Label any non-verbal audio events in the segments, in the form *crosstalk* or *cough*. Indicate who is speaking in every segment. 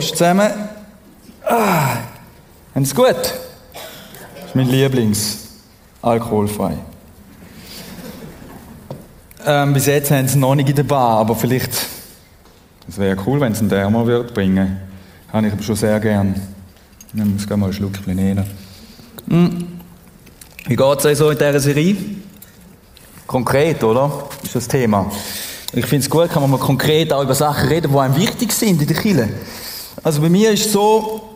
Speaker 1: Prost zusammen. Ah, haben Sie gut? Das ist mein Lieblings. Alkoholfrei. Ähm, bis jetzt haben sie noch nicht in der Bar, aber vielleicht, es wäre cool, wenn es einen Thermo wird bringen. Habe ich aber schon sehr gern. Ich muss mal einen Schluck nehmen. Hm. Wie geht es euch so in dieser Serie? Konkret, oder? Ist das Thema. Ich finde es gut, kann man mal konkret auch über Sachen reden, die einem wichtig sind in der Kirche. Also bei mir ist es so,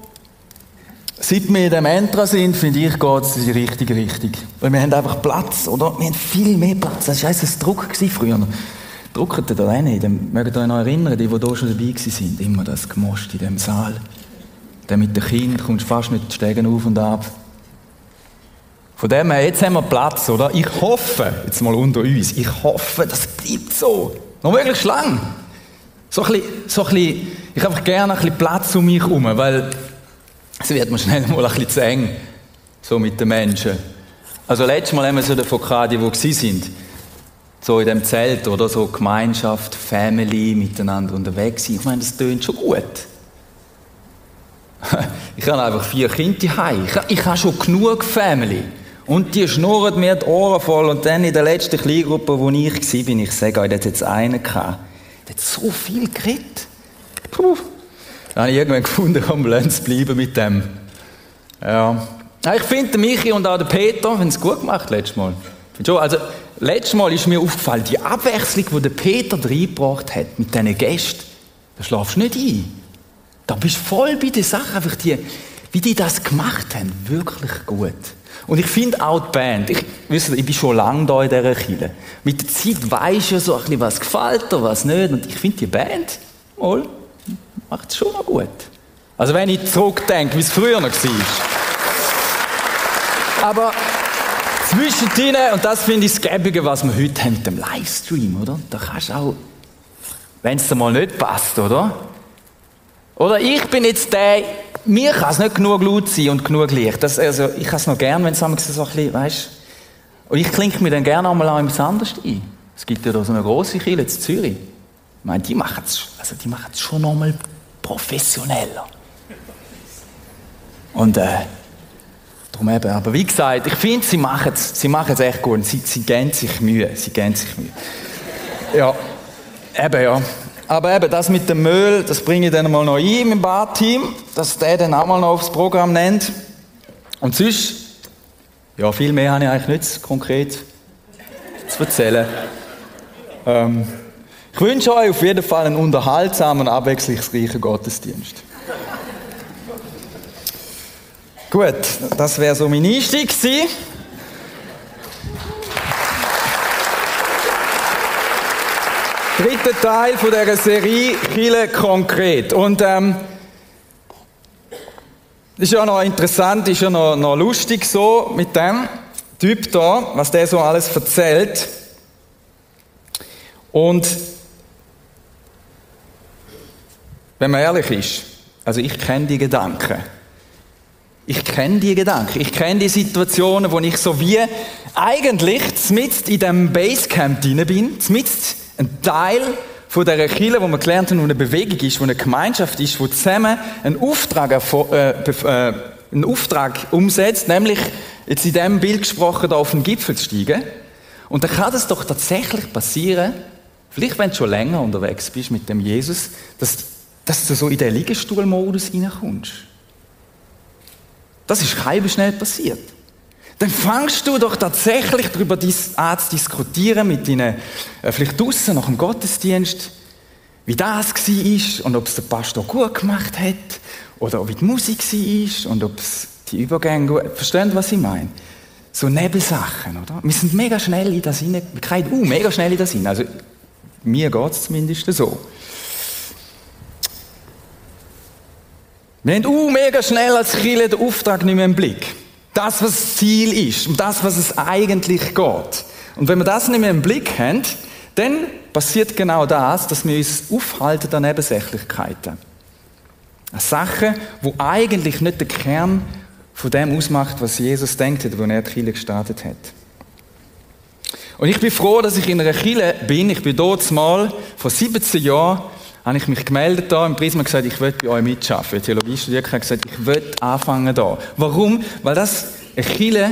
Speaker 1: seit wir in dem Entra sind, finde ich, geht es in die richtige Richtung. Weil wir haben einfach Platz, oder? Wir haben viel mehr Platz. Das war ein Druck früher. Druckt ihr da rein? Dann mögt ihr euch noch erinnern, die, die hier schon dabei waren, immer das Gemost in dem Saal. Dann mit den Kindern kommst du fast nicht die Stegen auf und ab. Von dem her, jetzt haben wir Platz, oder? Ich hoffe, jetzt mal unter uns, ich hoffe, das bleibt so. Noch möglichst lang. So ein bisschen, so ein bisschen, ich habe einfach gerne ein bisschen Platz um mich herum, weil es wird mir schnell mal ein bisschen zu eng, so mit den Menschen. Also letztes Mal haben wir so davon gehabt, die, die sind, so in dem Zelt, oder so Gemeinschaft, Family, miteinander unterwegs sind. Ich meine, das tönt schon gut. *laughs* Ich habe einfach vier Kinder heim. Ich, ich habe schon genug Family. Und die schnurren mir die Ohren voll. Und dann in der letzten Kleingruppe, wo ich war, bin ich sage euch, da hat jetzt einen gehabt. Der hat so viel geredet. Puh. Dann habe ich irgendwann gefunden, komm, lass bleiben mit dem. Ja. Ich finde, Michi und auch der Peter haben es gut gemacht letztes Mal. Schon, also, letztes Mal ist mir aufgefallen, die Abwechslung, die der Peter reingebracht hat mit diesen Gästen, da schlafst du nicht ein. Da bist du voll bei den Sachen, einfach die, wie die das gemacht haben, wirklich gut. Und ich finde auch die Band, ich, wisst ihr, ich bin schon lange da in dieser Kirche. Mit der Zeit weisst du ja so ein bisschen, was gefällt dir, was nicht. Und ich finde die Band, mal, macht es schon noch gut. Also wenn ich zurückdenke, wie es früher noch war. Aber zwischendrin, und das finde ich das Gäbige, was wir heute haben mit dem Livestream, oder? Da kannst du auch, wenn es dir mal nicht passt, oder? Oder ich bin jetzt der, mir kann es nicht genug laut sein und genug Licht. Das, also, ich kann es noch gern, wenn es so ein bisschen, weißt Und ich klinke mir dann gerne einmal auch etwas anderes ein. Es gibt ja da so eine grosse Kirche in Zürich. Ich meine, die machen es also die machen es schon nochmal professioneller. Und äh, darum eben, aber wie gesagt, ich finde, sie machen es sie machen's echt gut. Sie, sie geben sich Mühe, sie geben sich Mühe. Ja, eben ja. Aber eben, das mit dem Müll, das bringe ich dann mal noch ein im Badteam, dass der dann auch mal noch aufs Programm nennt. Und sonst, ja, viel mehr habe ich eigentlich nicht konkret zu erzählen. Ähm, ich wünsche euch auf jeden Fall einen unterhaltsamen, abwechslungsreichen Gottesdienst. Gut, das wäre so mein Einstieg gewesen. Dritter Teil von dieser Serie Chile konkret. Und ähm, ist ja noch interessant, ist ja noch, noch lustig so mit dem Typ da, was der so alles erzählt. Und wenn man ehrlich ist, also ich kenne die Gedanken. Ich kenne die Gedanken. Ich kenne die Situationen, wo ich so wie eigentlich mitten in dem Basecamp drin bin, mitten ein Teil von dieser Kirche, wo wir gelernt haben, wo eine Bewegung ist, wo eine Gemeinschaft ist, wo zusammen einen Auftrag, äh, äh, einen Auftrag umsetzt, nämlich jetzt in diesem Bild gesprochen, da auf den Gipfel zu steigen. Und dann kann das doch tatsächlich passieren, vielleicht wenn du schon länger unterwegs bist mit dem Jesus, dass, dass du so in den Liegestuhlmodus reinkommst. Das ist keinem schnell passiert dann fangst du doch tatsächlich darüber an zu diskutieren mit deinen, äh, vielleicht draussen nach dem Gottesdienst, wie das war und ob es der Pastor gut gemacht hat oder wie die Musik war und ob es die Übergänge gut... Verstehen was ich meine? So Nebelsachen, oder? Wir sind mega schnell in das hinein, wir kriegen uh, mega schnell in das hinein. Also, mir geht es zumindest so. Wir haben uh, mega schnell als Kirche den Auftrag nicht mehr im Blick. Das, was das Ziel ist, um das, was es eigentlich geht. Und wenn wir das nicht mehr im Blick haben, dann passiert genau das, dass wir uns aufhalten an Nebensächlichkeiten. An Sachen, wo eigentlich nicht der Kern von dem ausmacht, was Jesus denkt hat, als er die Kirche gestartet hat. Und ich bin froh, dass ich in einer Kirche bin. Ich bin dort mal vor 17 Jahren habe ich mich gemeldet da im Prisma gesagt, ich will bei euch mitschaffen. Theologie studiert, habe gesagt, ich will anfangen da. Warum? Weil das eine Kirche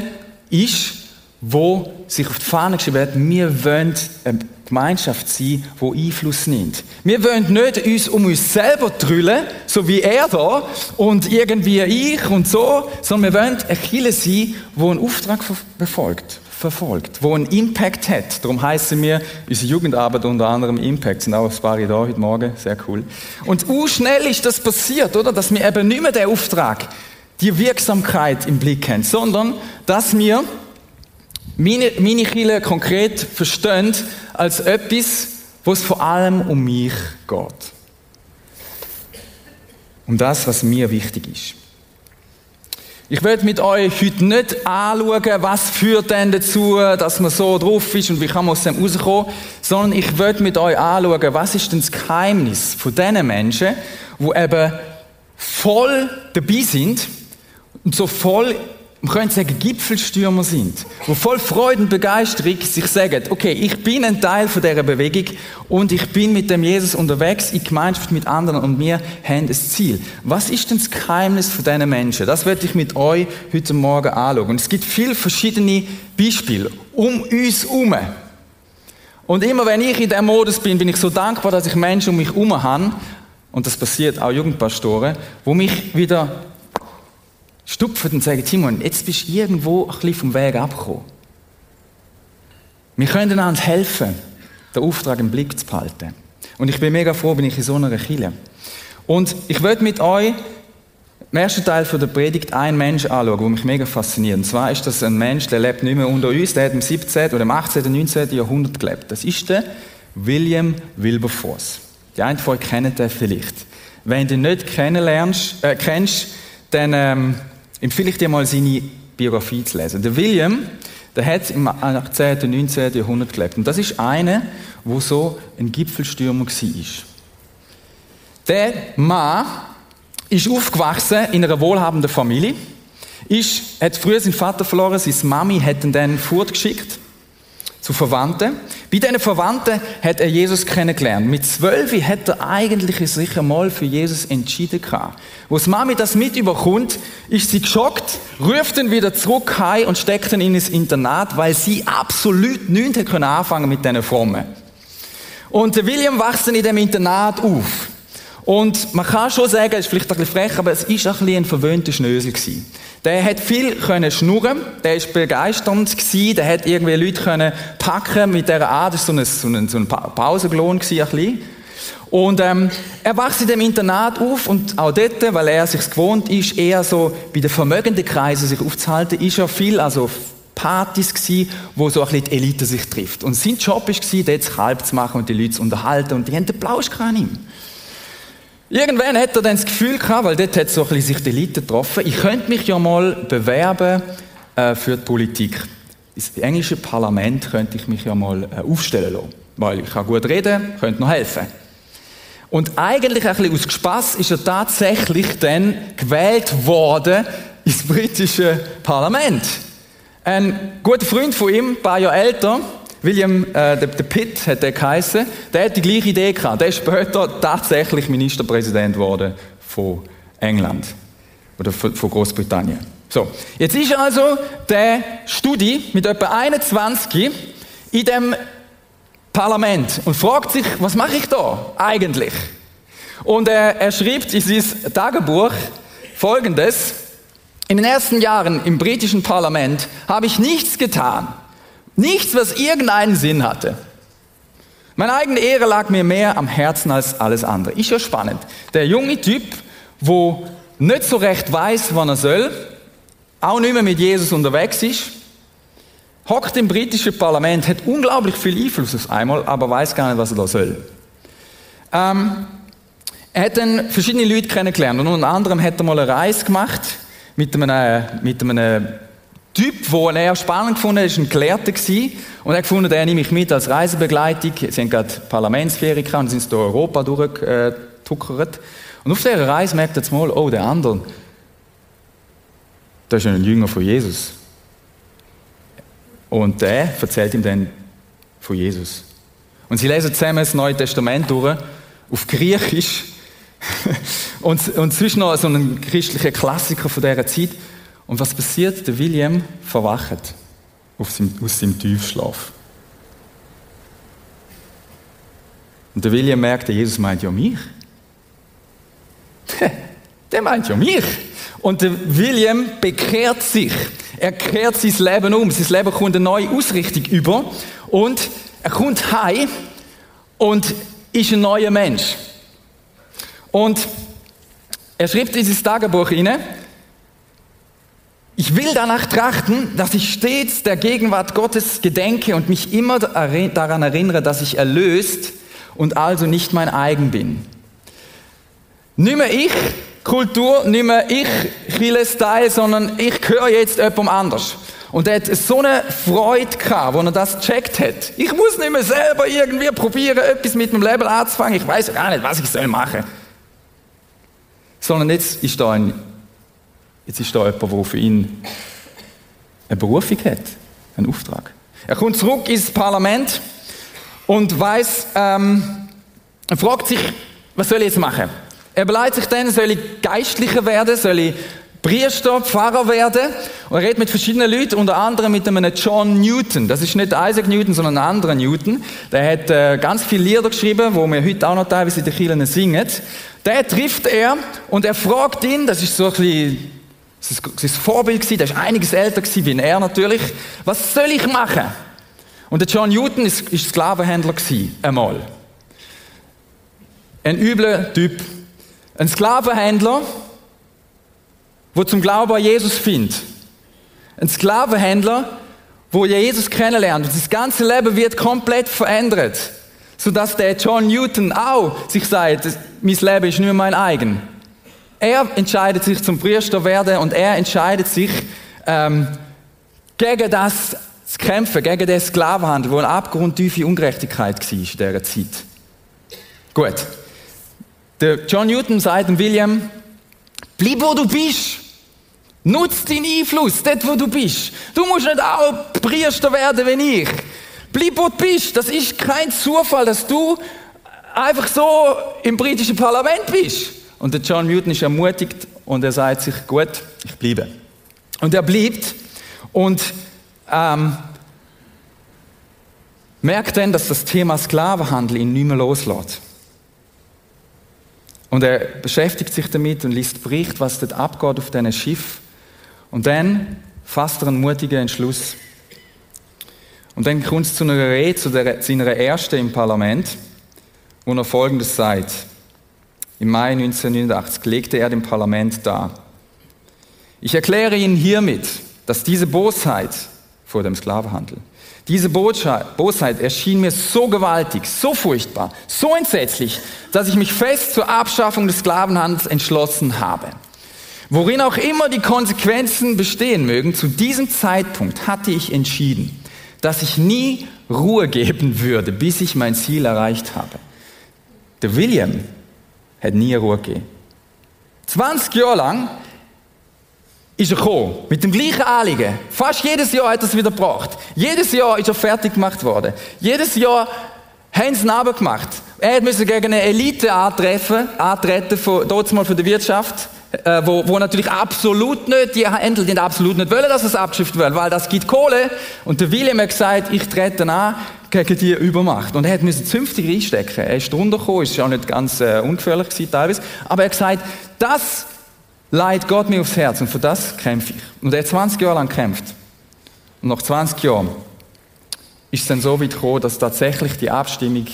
Speaker 1: ist, wo sich auf die Fahne geschrieben hat, wir wollen eine Gemeinschaft sein, die Einfluss nimmt. Wir wollen nicht uns um uns selber drüllen, so wie er da, und irgendwie ich und so, sondern wir wollen eine Kirche sein, die einen Auftrag befolgt verfolgt, wo einen Impact hat. Darum heißen wir unsere Jugendarbeit unter anderem Impact. Sind auch ein paar da heute Morgen, sehr cool. Und schnell ist das passiert, oder? Dass wir eben nicht mehr den Auftrag, die Wirksamkeit im Blick haben, sondern dass wir meine, meine Kirche konkret verstehen als etwas, wo es vor allem um mich geht. Um das, was mir wichtig ist. Ich werde mit euch heute nicht anschauen, was führt denn dazu, dass man so drauf ist und wie kann man aus dem rauskommen, sondern ich werde mit euch anschauen, was ist denn das Geheimnis von diesen Menschen, die eben voll dabei sind und so voll man könnte sagen, Gipfelstürmer sind, wo voll Freude und Begeisterung sich sagen, okay, ich bin ein Teil von dieser Bewegung und ich bin mit dem Jesus unterwegs in Gemeinschaft mit anderen und wir haben ein Ziel. Was ist denn das Geheimnis von diesen Menschen? Das werde ich mit euch heute Morgen anschauen. Und es gibt viele verschiedene Beispiele um uns herum. Und immer wenn ich in diesem Modus bin, bin ich so dankbar, dass ich Menschen um mich herum habe, und das passiert auch Jugendpastoren, wo mich wieder stupfen und sagen, Timon, jetzt bist du irgendwo ein bisschen vom Weg abgekommen. Wir können uns helfen, den Auftrag im Blick zu behalten. Und ich bin mega froh, bin ich in so einer Kille. Und ich werde mit euch im ersten Teil der Predigt einen Mensch anschauen, der mich mega fasziniert. Und zwar ist das ein Mensch, der lebt nicht mehr unter uns, der hat im 17. oder im 18. oder 19. Jahrhundert gelebt. Das ist der William Wilberforce. Die einen von euch kennen den vielleicht. Wenn du ihn nicht kennenlernst, äh, kennst, dann ähm, empfehle ich dir mal seine Biografie zu lesen. Der William, der hat im 18. und 19. Jahrhundert gelebt. Und das ist einer, wo so ein Gipfelstürmer war. Der Mann ist aufgewachsen in einer wohlhabenden Familie, ist, hat früher seinen Vater verloren, seine Mami hat ihn dann fortgeschickt zu Verwandten. Bei diesen Verwandten hat er Jesus kennengelernt. Mit zwölf hat er eigentlich sich einmal für Jesus entschieden gehabt. Die Mami das mit überkommt, ist sie geschockt, ruft ihn wieder zurück heim und steckt ihn in ein Internat, weil sie absolut nichts anfangen mit diesen Formen. Und William wächst dann in dem Internat auf. Und man kann schon sagen, es ist vielleicht ein bisschen frech, aber es ist ein bisschen ein verwöhnter Schnösel gewesen. Der hat viel können schnurren, der ist begeisternd gewesen, der hat irgendwie Leute können packen mit dieser Art, das war so ein, so ein, Pausenlohn gewesen, ein bisschen. Und ähm, er wächst in dem Internat auf und auch dort, weil er sich gewohnt ist, eher so bei den vermögenden Kreisen sich aufzuhalten, ist er viel, also Partys gsi, wo so ein bisschen die Elite sich trifft. Und sein Job war, dort das Kalb zu machen und die Leute zu unterhalten und die haben den Plausch an ihm. Irgendwann hat er dann das Gefühl gehabt, weil dort hat so ein bisschen sich die Elite getroffen, ich könnte mich ja mal bewerben äh, für die Politik. Ins englische Parlament könnte ich mich ja mal äh, aufstellen lassen, weil ich kann gut reden, könnte noch helfen. Und eigentlich ein bisschen aus Spass ist er tatsächlich dann gewählt worden ins britische Parlament. Ein guter Freund von ihm, ein paar Jahre älter, William, äh, der, der Pitt hat der geheißen, der hat die gleiche Idee gehabt. Der ist später tatsächlich Ministerpräsident geworden von England oder von, von Großbritannien. So, jetzt ist also der Studi mit etwa 21 in dem Parlament und fragt sich, was mache ich da eigentlich? Und er, er schreibt in sein Tagebuch Folgendes. In den ersten Jahren im britischen Parlament habe ich nichts getan, Nichts, was irgendeinen Sinn hatte. Meine eigene Ehre lag mir mehr am Herzen als alles andere. Ist ja spannend. Der junge Typ, wo nicht so recht weiß, wann er soll, auch nicht mehr mit Jesus unterwegs ist, hockt im britischen Parlament, hat unglaublich viel Einfluss auf einmal, aber weiß gar nicht, was er da soll. Ähm, er hat dann verschiedene Leute kennengelernt und unter anderem hat er mal eine Reise gemacht mit einem, mit einem Typ, den er spannend gefunden hat, war ein Gelehrter und er hat gefunden, den nehme ich mit als Reisebegleitung. Sie haben gerade Parlamentsferien gehabt und sind durch Europa durchgetuckert. Und auf dieser Reise merkt er mal, oh, der andere, das ist ein Jünger von Jesus. Und der erzählt ihm dann von Jesus. Und sie lesen zusammen das Neue Testament durch auf Griechisch. *laughs* und, und sonst noch so ein christlicher Klassiker von dieser Zeit. Und was passiert? Der William verwacht aus seinem Tiefschlaf. Und der William merkt, Jesus meint ja mich. der meint ja mich. Und der William bekehrt sich. Er kehrt sein Leben um. Sein Leben kommt eine neue Ausrichtung über. Und er kommt heim und ist ein neuer Mensch. Und er schreibt in sein Tagebuch hinein, ich will danach trachten, dass ich stets der Gegenwart Gottes gedenke und mich immer daran erinnere, dass ich erlöst und also nicht mein eigen bin. Nicht mehr ich Kultur, nicht mehr ich Chile Style, sondern ich höre jetzt jemandem anders. Und er hat so eine Freude gehabt, als er das gecheckt hat. Ich muss nicht mehr selber irgendwie probieren, etwas mit meinem Leben anzufangen. Ich weiß gar nicht, was ich soll machen. Sondern jetzt ist da ein, jetzt ist da jemand, der für ihn eine Berufung hat, einen Auftrag. Er kommt zurück ins Parlament und weiß, ähm, er fragt sich, was soll ich jetzt machen? Er beleidigt sich dann, soll ich Geistlicher werden, soll ich Priester, Pfarrer werden. Und er redet mit verschiedenen Leuten, unter anderem mit einem John Newton. Das ist nicht Isaac Newton, sondern ein anderer Newton. Der hat äh, ganz viele Lieder geschrieben, wo wir heute auch noch teilweise in den Kirchen singen. Der trifft er und er fragt ihn, das ist so ein bisschen sein Vorbild der ist einiges älter wie er natürlich. Was soll ich machen? Und der John Newton ist Sklavenhändler einmal. Ein übler Typ. Ein Sklavenhändler, wo zum Glauben an Jesus findet. Ein Sklavenhändler, wo Jesus kennenlernt und das ganze Leben wird komplett verändert, sodass der John Newton auch sich sagt, mein Leben ist nur mein eigen. Er entscheidet sich zum Priester werden und er entscheidet sich ähm, gegen das zu kämpfen, gegen den Sklavenhandel, wo eine abgrundtiefe Ungerechtigkeit war in dieser Zeit. Gut. Der John Newton sagt dem William, bleib wo du bist. Nutz deinen Einfluss, dort wo du bist. Du musst nicht auch Priester werden wie ich. Bleib wo du bist. Das ist kein Zufall, dass du einfach so im britischen Parlament bist. Und der John Newton ist ermutigt und er sagt sich, gut, ich bleibe. Und er bleibt und ähm, merkt dann, dass das Thema Sklavenhandel ihn nicht mehr loslässt. Und er beschäftigt sich damit und liest Bericht, was dort abgeht auf diesen Schiff. Und dann fasst er einen mutigen Entschluss. Und dann kommt es zu einer Rede, zu, der, zu seiner ersten im Parlament, wo er Folgendes sagt. Im Mai 1989 legte er dem Parlament dar. Ich erkläre Ihnen hiermit, dass diese Bosheit vor dem Sklavenhandel, diese Bosheit erschien mir so gewaltig, so furchtbar, so entsetzlich, dass ich mich fest zur Abschaffung des Sklavenhandels entschlossen habe. Worin auch immer die Konsequenzen bestehen mögen, zu diesem Zeitpunkt hatte ich entschieden, dass ich nie Ruhe geben würde, bis ich mein Ziel erreicht habe. Der William hat nie Ruhe gegeben. 20 Jahre lang ist er gekommen, mit dem gleichen Anliegen. Fast jedes Jahr hat er es wieder gebracht. Jedes Jahr ist er fertig gemacht worden. Jedes Jahr haben sie ihn gemacht. Er musste gegen eine Elite antreffen, antreten, von, dort mal von der Wirtschaft, äh, wo, wo natürlich absolut nicht, die Händler, die absolut nicht wollen, dass es abgeschifft wird, weil das gibt Kohle. Und der William hat gesagt, ich trete an gegen die Übermacht. Und er hat müssen zünftig reinstecken. Er ist drunter gekommen, ist auch nicht ganz äh, ungefährlich gewesen, teilweise. Aber er hat gesagt, das leidet Gott mir aufs Herz und für das kämpfe ich. Und er hat 20 Jahre lang gekämpft. Und nach 20 Jahren ist es dann so weit gekommen, dass tatsächlich die Abstimmung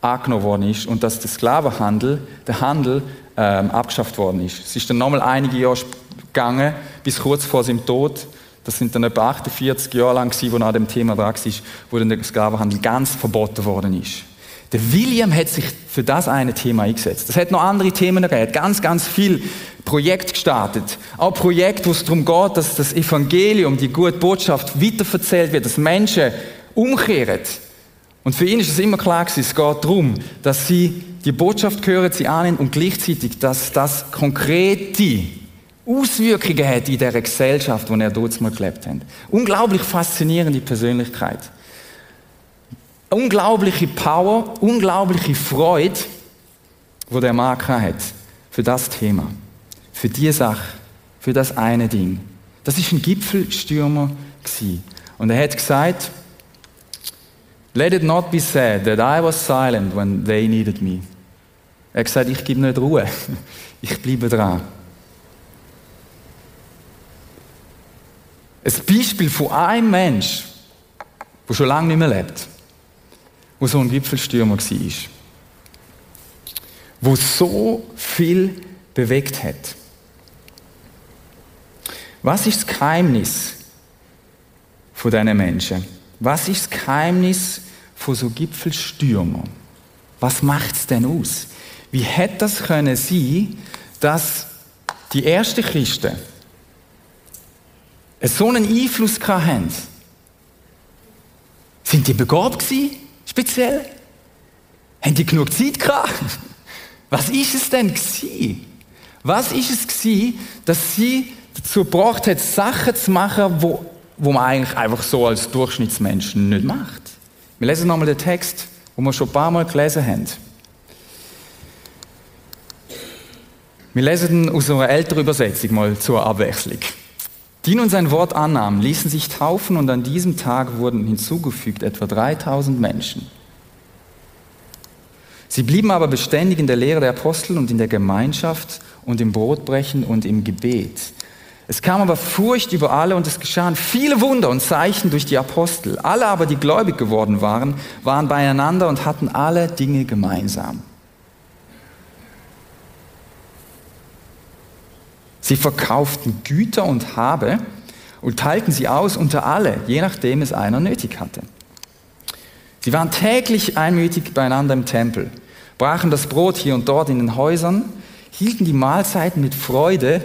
Speaker 1: angenommen worden ist und dass der Sklavenhandel, der Handel ähm, abgeschafft worden ist. Es ist dann nochmal einige Jahre gegangen, bis kurz vor seinem Tod. Das sind dann etwa 48 Jahre lang wo er an dem Thema dran war, wo dann der Sklavenhandel ganz verboten worden ist. Der William hat sich für das eine Thema eingesetzt. Es hat noch andere Themen hat ganz, ganz viel Projekt gestartet. Auch Projekt, wo es darum geht, dass das Evangelium, die gute Botschaft weiterverzählt wird, dass Menschen umkehren. Und für ihn ist es immer klar gewesen, es geht darum, dass sie die Botschaft hören, sie annehmen und gleichzeitig, dass das konkrete Auswirkungen hat in der Gesellschaft, in der er dort mal gelebt hat. Unglaublich faszinierende Persönlichkeit unglaubliche Power, unglaubliche Freude wo der Mann hat, für das Thema, für die Sache, für das eine Ding. Das ist ein Gipfelstürmer gewesen. Und er hat gesagt, Let it not be said that I was silent when they needed me. Er hat gesagt, ich gebe nicht Ruhe. *laughs* Ich bleibe dran. Ein Beispiel von einem Mensch, der schon lange nicht mehr lebt, wo so ein Gipfelstürmer war, wo so viel bewegt hat. Was ist das Geheimnis von diesen Menschen? Was ist das Geheimnis von so Gipfelstürmern? Was macht es denn aus? Wie hätte das können sein, dass die ersten Christen so einen Einfluss hatten? Sind die begabt gewesen, speziell? Haben die genug Zeit gehabt? *laughs* Was ist es denn gewesen? Was ist es gewesen, dass sie dazu gebracht hat, Sachen zu machen, wo, wo man eigentlich einfach so als Durchschnittsmensch nicht macht? Wir lesen nochmal den Text, den wir schon ein paar Mal gelesen haben. Wir lesen ihn aus einer älteren Übersetzung mal zur Abwechslung. Die nun sein Wort annahmen, ließen sich taufen und an diesem Tag wurden hinzugefügt etwa 3000 Menschen. Sie blieben aber beständig in der Lehre der Apostel und in der Gemeinschaft und im Brotbrechen und im Gebet. Es kam aber Furcht über alle und es geschahen viele Wunder und Zeichen durch die Apostel. Alle aber, die gläubig geworden waren, waren beieinander und hatten alle Dinge gemeinsam. Sie verkauften Güter und Habe und teilten sie aus unter alle, je nachdem es einer nötig hatte. Sie waren täglich einmütig beieinander im Tempel, brachen das Brot hier und dort in den Häusern, hielten die Mahlzeiten mit Freude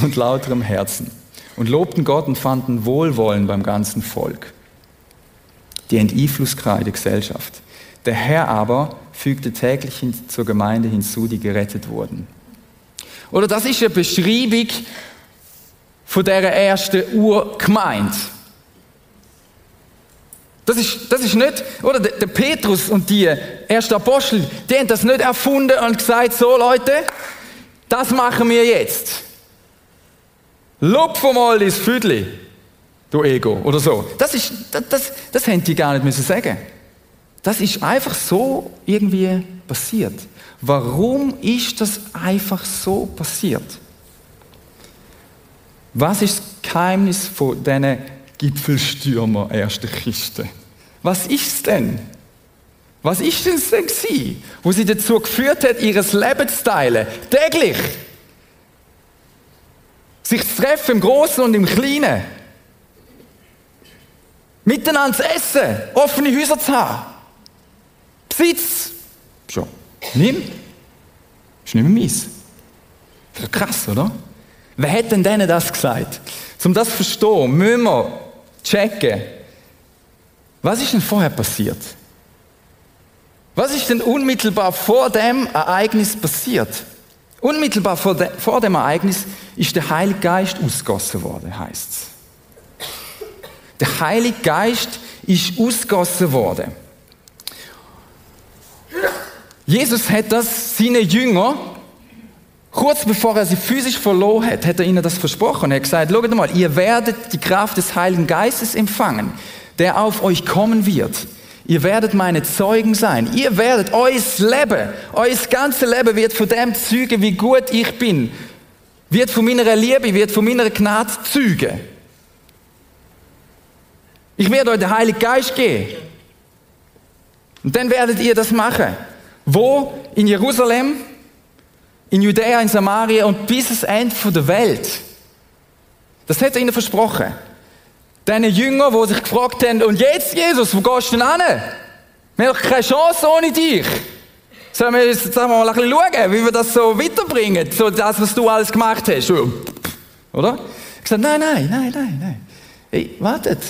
Speaker 1: und lauterem Herzen und lobten Gott und fanden Wohlwollen beim ganzen Volk. Die Enteinflusskreide Gesellschaft. Der Herr aber fügte täglich zur Gemeinde hinzu, die gerettet wurden. Oder das ist eine Beschreibung von dieser ersten Urgemeinde. Das ist, das ist nicht, oder der, Petrus und die ersten Apostel, die haben das nicht erfunden und gesagt, so Leute, das machen wir jetzt. Lupf mal ins Füdli, du Ego, oder so. Das ist, das, das, das hätten die gar nicht müssen sagen. Das ist einfach so irgendwie passiert. Warum ist das einfach so passiert? Was ist das Geheimnis von diesen Gipfelstürmer ersten Christen? Was ist es denn? Was ist es denn gewesen, wo sie dazu geführt hat, ihres Leben zu teilen? Täglich. Sich zu treffen im Großen und im Kleinen. Miteinander zu essen. Offene Häuser zu haben. Besitz. Schon. Nimm. Ist nicht mehr meins. Das ist krass, oder? Wer hat denn denen das gesagt? Um das zu verstehen, müssen wir checken, was ist denn vorher passiert? Was ist denn unmittelbar vor dem Ereignis passiert? Unmittelbar vor, de, vor dem Ereignis ist der Heilige Geist ausgossen worden, heißt es. Der Heilige Geist ist ausgossen worden. Jesus hat das seinen Jünger, kurz bevor er sie physisch verloren hat, hat er ihnen das versprochen. Er hat gesagt, schaut mal, ihr werdet die Kraft des Heiligen Geistes empfangen, der auf euch kommen wird. Ihr werdet meine Zeugen sein. Ihr werdet euer Leben, euer ganzes Leben wird von dem zeugen, wie gut ich bin. Wird von meiner Liebe, wird von meiner Gnade zeugen. Ich werde euch den Heiligen Geist geben. Und dann werdet ihr das machen. Wo? In Jerusalem, in Judäa, in Samaria und bis ans Ende der Welt. Das hat er ihnen versprochen. Deine Jünger, die sich gefragt haben, und jetzt, Jesus, wo gehst du denn hin? Wir haben keine Chance ohne dich. Sollen wir jetzt sagen wir mal ein bisschen schauen, wie wir das so weiterbringen, so das, was du alles gemacht hast. Oder? Ich gesagt, nein, nein, nein, nein, nein. Hey, wartet.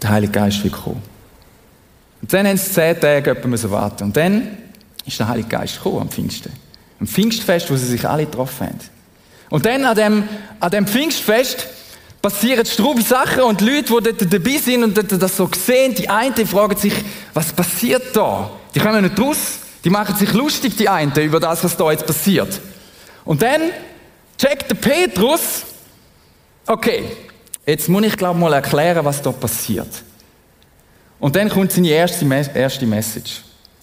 Speaker 1: Der Heilige Geist will kommen. Und dann haben sie zehn Tage müssen warten. Und dann ist der Heilige Geist gekommen am Pfingsten. Am Pfingstfest, wo sie sich alle getroffen haben. Und dann an dem, an dem Pfingstfest passieren strube Sachen und die Leute, die dort dabei sind und das so sehen, die einen fragen sich, was passiert da? Die kommen nicht raus, Die machen sich lustig, die einen, über das, was da jetzt passiert. Und dann checkt der Petrus, okay, jetzt muss ich glaube mal erklären, was da passiert. Und dann kommt seine erste, erste Message.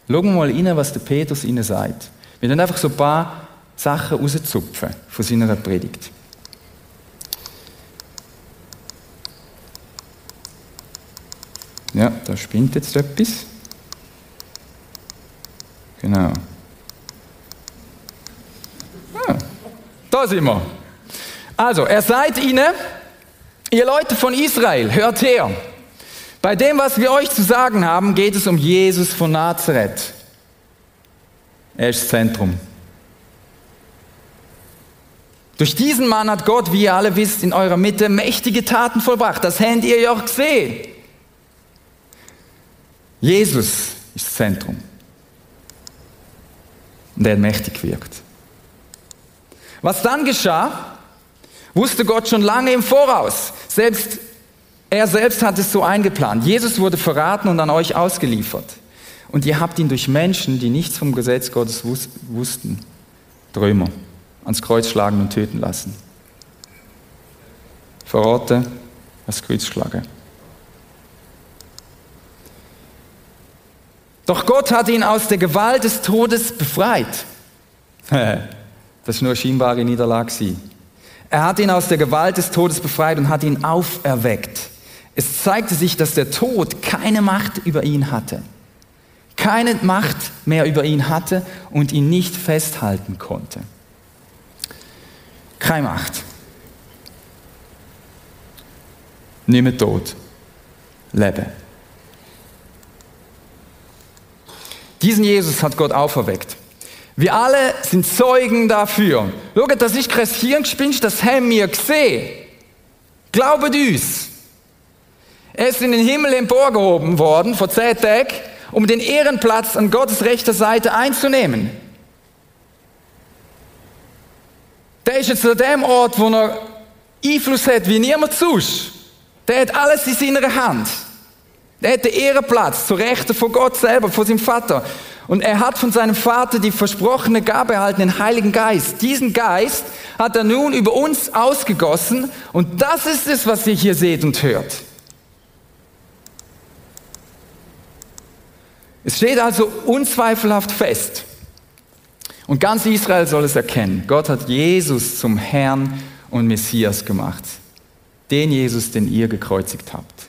Speaker 1: Schauen wir mal rein, was der Petrus ihnen sagt. Wir werden einfach so ein paar Sachen rauszupfen von seiner Predigt. Ja, da spinnt jetzt etwas. Genau. Ah, da sind wir. Also, er sagt ihnen, ihr Leute von Israel, hört her. Bei dem, was wir euch zu sagen haben, geht es um Jesus von Nazareth. Er ist Zentrum. Durch diesen Mann hat Gott, wie ihr alle wisst, in eurer Mitte mächtige Taten vollbracht. Das habt ihr ja auch gesehen. Jesus ist Zentrum. Und er mächtig gewirkt. Was dann geschah, wusste Gott schon lange im Voraus. Selbst er selbst hat es so eingeplant. Jesus wurde verraten und an euch ausgeliefert. Und ihr habt ihn durch Menschen, die nichts vom Gesetz Gottes wussten, Trömer, ans Kreuz schlagen und töten lassen. Verrate, das Kreuz schlagen. Doch Gott hat ihn aus der Gewalt des Todes befreit. *laughs* Das ist nur eine scheinbare Niederlage. Er hat ihn aus der Gewalt des Todes befreit und hat ihn auferweckt. Es zeigte sich, dass der Tod keine Macht über ihn hatte. Keine Macht mehr über ihn hatte und ihn nicht festhalten konnte. Keine Macht. Nicht mehr tot. Leben. Diesen Jesus hat Gott auferweckt. Wir alle sind Zeugen dafür. Schaut, das ist kein Hirngespinst, das haben wir gesehen. Glaubet uns. Er ist in den Himmel emporgehoben worden vor Tagen, um den Ehrenplatz an Gottes rechter Seite einzunehmen. Der ist jetzt an dem Ort, wo er Einfluss hat wie niemand sonst. Der hat alles in seiner Hand. Der hat den Ehrenplatz zur Rechten von Gott selber, von seinem Vater. Und er hat von seinem Vater die versprochene Gabe erhalten, den Heiligen Geist. Diesen Geist hat er nun über uns ausgegossen. Und das ist es, was ihr hier seht und hört. Es steht also unzweifelhaft fest. Und ganz Israel soll es erkennen. Gott hat Jesus zum Herrn und Messias gemacht. Den Jesus, den ihr gekreuzigt habt.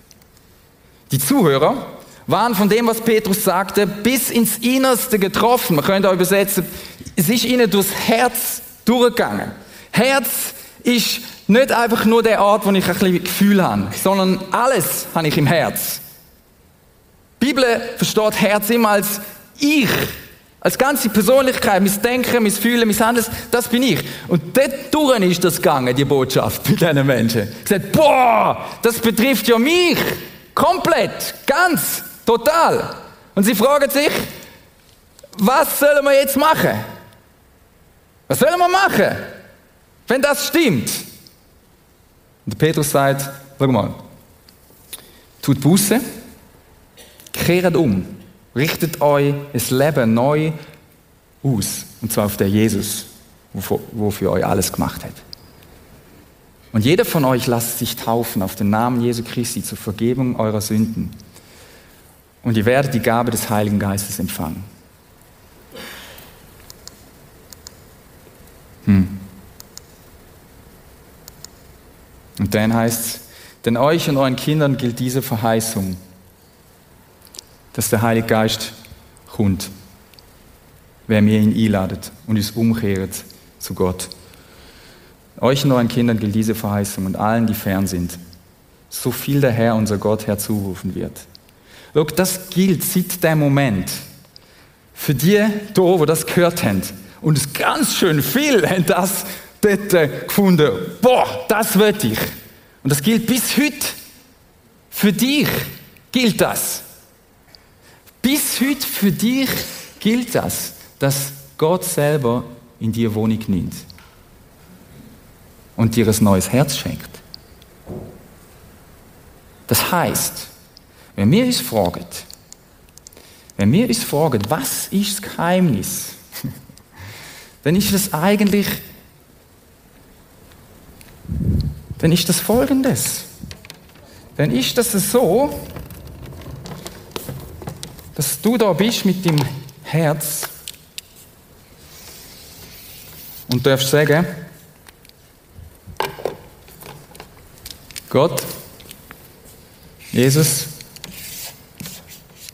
Speaker 1: Die Zuhörer waren von dem, was Petrus sagte, bis ins Innerste getroffen. Man könnte auch übersetzen, ist ihnen durchs Herz durchgegangen. Herz ist nicht einfach nur der Ort, wo ich ein bisschen Gefühl habe, sondern alles habe ich im Herz. Die Bibel versteht Herz immer als ich, als ganze Persönlichkeit, mein Denken, mein Fühlen, mein Handeln, das bin ich. Und dort durch ist das gegangen, die Botschaft mit diesen Menschen. Gesagt, boah, das betrifft ja mich. Komplett, ganz, total. Und sie fragen sich, was sollen wir jetzt machen? Was sollen wir machen, wenn das stimmt? Und Petrus sagt, schau mal, tut Buße, kehrt um, richtet euch das Leben neu aus. Und zwar auf der Jesus, wo für euch alles gemacht hat. Und jeder von euch lasst sich taufen auf den Namen Jesu Christi zur Vergebung eurer Sünden. Und ihr werdet die Gabe des Heiligen Geistes empfangen. Hm. Und dann heißt es, denn euch und euren Kindern gilt diese Verheißung dass der Heilige Geist kommt, wer mir ihn einladet und uns umkehrt zu Gott. Euch und euren Kindern gilt diese Verheißung und allen, die fern sind, so viel der Herr, unser Gott, herzurufen wird. Schau, das gilt seit dem Moment. Für die da, wo das gehört haben, und es ganz schön viel haben *laughs* das dort äh, gefunden. Boah, das will ich. Und das gilt bis heute. Für dich gilt das. Bis heute für dich gilt das, dass Gott selber in dir Wohnung nimmt und dir ein neues Herz schenkt. Das heißt, wenn wir uns fragen, Wenn wir uns fragen, was ist das Geheimnis, *laughs* dann ist es eigentlich, dann ist das folgendes. Dann ist das so, dass du da bist mit dem Herz und darfst sagen, Gott, Jesus,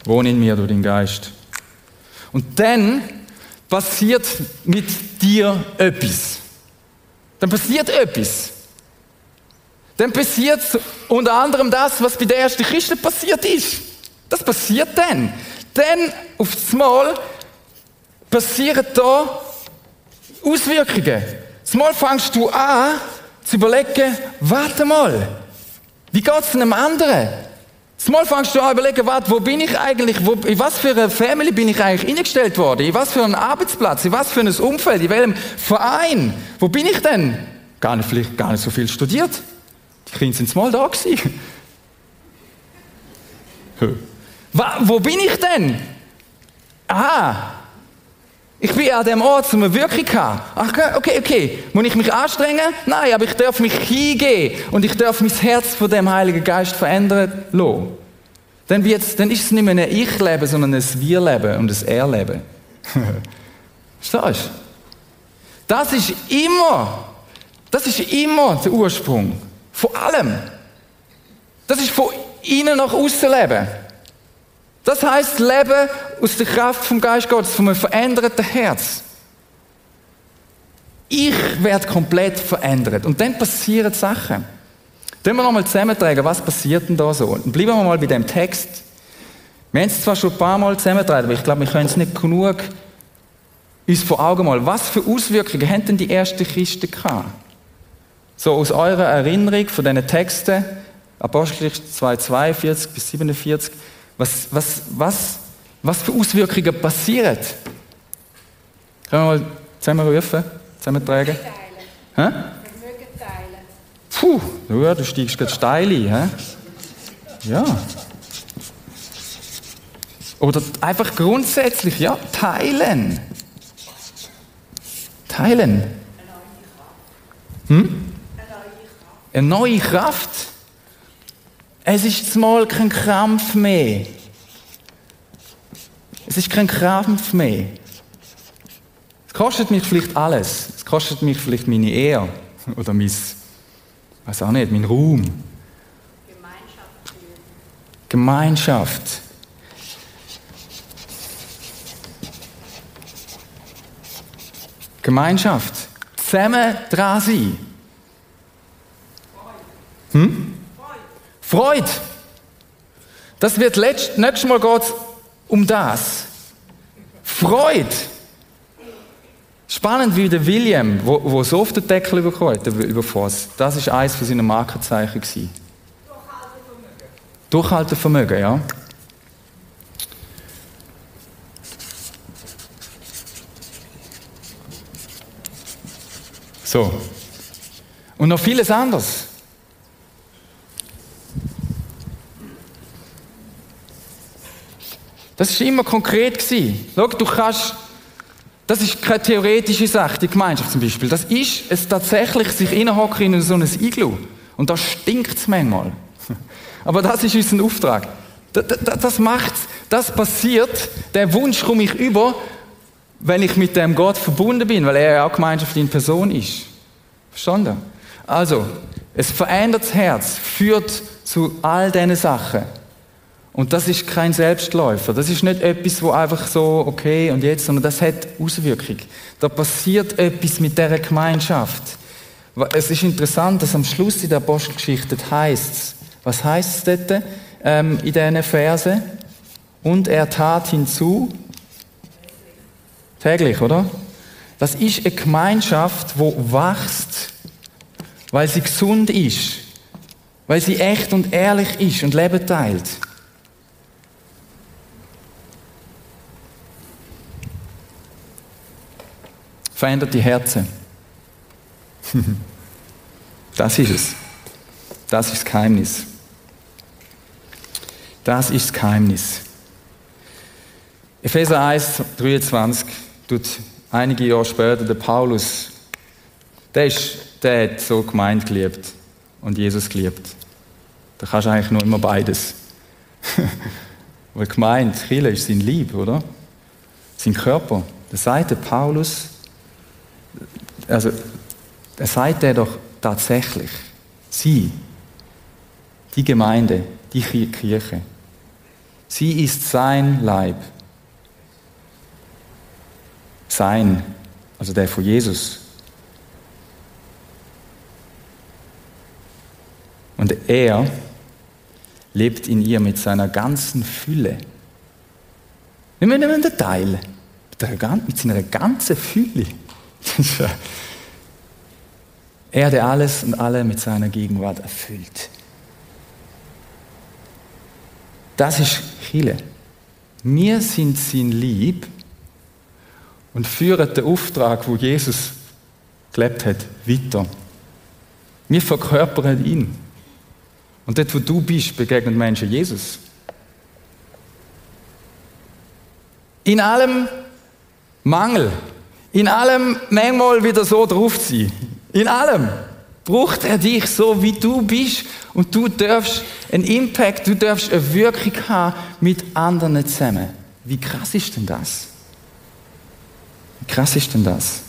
Speaker 1: wohne in mir durch den Geist. Und dann passiert mit dir etwas. Dann passiert etwas. Dann passiert unter anderem das, was bei der ersten Christen passiert ist. Das passiert dann. Dann auf das Mal passieren da Auswirkungen. Mal fängst du an zu überlegen, warte mal, wie geht es einem anderen? Mal fängst du an zu überlegen, warte, wo bin ich eigentlich, wo, in was für eine Family bin ich eigentlich eingestellt worden, in was für einen Arbeitsplatz, in was für ein Umfeld, in welchem Verein, wo bin ich denn? Gar nicht, vielleicht gar nicht so viel studiert. Die Kinder sind mal da gewesen. Wo bin ich denn? Aha, ich bin an dem Ort, wo man Wirkung hat. Ach, okay, okay. Muss ich mich anstrengen? Nein, aber ich darf mich hingehen und ich darf mein Herz von dem Heiligen Geist verändern lassen. Dann, wird's, dann ist es nicht mehr ein Ich-Leben, sondern ein Wir-Leben und ein Er-Leben. *laughs* Verstehst du? Das ist immer, das ist immer der Ursprung. Von allem. Das ist von innen nach außen leben. Das heißt Leben aus der Kraft vom Geist Gottes, von einem veränderten Herz. Ich werde komplett verändert. Und dann passieren Sachen. Dann wir nochmal zusammentragen, was passiert denn da so? Und bleiben wir mal bei dem Text. Wir haben es zwar schon ein paar Mal zusammentragen, aber ich glaube, wir können es nicht genug uns vor Augen malen. Was für Auswirkungen haben denn die ersten Christen gehabt? So aus eurer Erinnerung von diesen Texten, Apostelgeschichte 2, 42 bis 47, was, was, was, was für Auswirkungen passieren? Können wir mal zusammen rufen, zusammen tragen? Hä? Puh, ja, du steigst gerade steil ein. Ja. Oder einfach grundsätzlich, ja, teilen. Teilen. Hm? Eine neue Kraft. Es ist mal kein Krampf mehr. Es ist kein Krampf mehr. Es kostet mich vielleicht alles. Es kostet mich vielleicht meine Ehre oder mein, weiß auch nicht, mein Ruhm. Gemeinschaft. Gemeinschaft. Gemeinschaft. Zusammen dran sein. Hm? Freude. Das wird letzt, nächstes Mal geht um das. Freude. Spannend wie der William, wo, wo so oft den Deckel bekommen hat, über Voss. Das ist eines von seinen Markenzeichen gewesen. Durchhaltevermögen. Durchhaltevermögen, ja. So. Und noch vieles anderes. Das war immer konkret. Schau, du kannst, das ist keine theoretische Sache, die Gemeinschaft zum Beispiel. Das ist es tatsächlich, sich innehocken in so ein Iglu. Und da stinkt es manchmal. *laughs* Aber das ist unser Auftrag. Das, das, das. Das passiert. Der Wunsch komme ich über, wenn ich mit dem Gott verbunden bin, weil er ja auch Gemeinschaft in Person ist. Verstanden? Also, es verändert das Herz, führt zu all diesen Sachen. Und das ist kein Selbstläufer. Das ist nicht etwas, wo einfach so, okay, und jetzt, sondern das hat Auswirkung. Da passiert etwas mit dieser Gemeinschaft. Es ist interessant, dass am Schluss in der Apostelgeschichte heißt was heißt es dort ähm, in diesen Versen? Und er tat hinzu, täglich, oder? Das ist eine Gemeinschaft, wo wächst, weil sie gesund ist, weil sie echt und ehrlich ist und Leben teilt. Verändert die Herzen. Das ist es. Das ist das Geheimnis. Das ist das Geheimnis. Epheser 1, 23 tut einige Jahre später der Paulus, der, ist, der hat so gemeint geliebt und Jesus geliebt. Da kannst du eigentlich nur immer beides. *laughs* Weil gemeint, Chile ist sein Lieb, oder? Sein Körper. Da sagt der Paulus, also, er sagt er doch tatsächlich, sie, die Gemeinde, die Kirche, sie ist sein Leib. Sein, also der von Jesus. Und er lebt in ihr mit seiner ganzen Fülle. Nicht mehr in Detail, mit seiner ganzen Fülle. *laughs* er, der alles und alle mit seiner Gegenwart erfüllt. Das ist Chile. Wir sind sein Lieb und führen den Auftrag, wo Jesus gelebt hat, weiter. Wir verkörpern ihn. Und dort, wo du bist, begegnen Menschen Jesus. In allem Mangel, in allem manchmal wieder so drauf sein, in allem braucht er dich so, wie du bist und du darfst einen Impact, du darfst eine Wirkung haben mit anderen zusammen. Wie krass ist denn das? Wie krass ist denn das?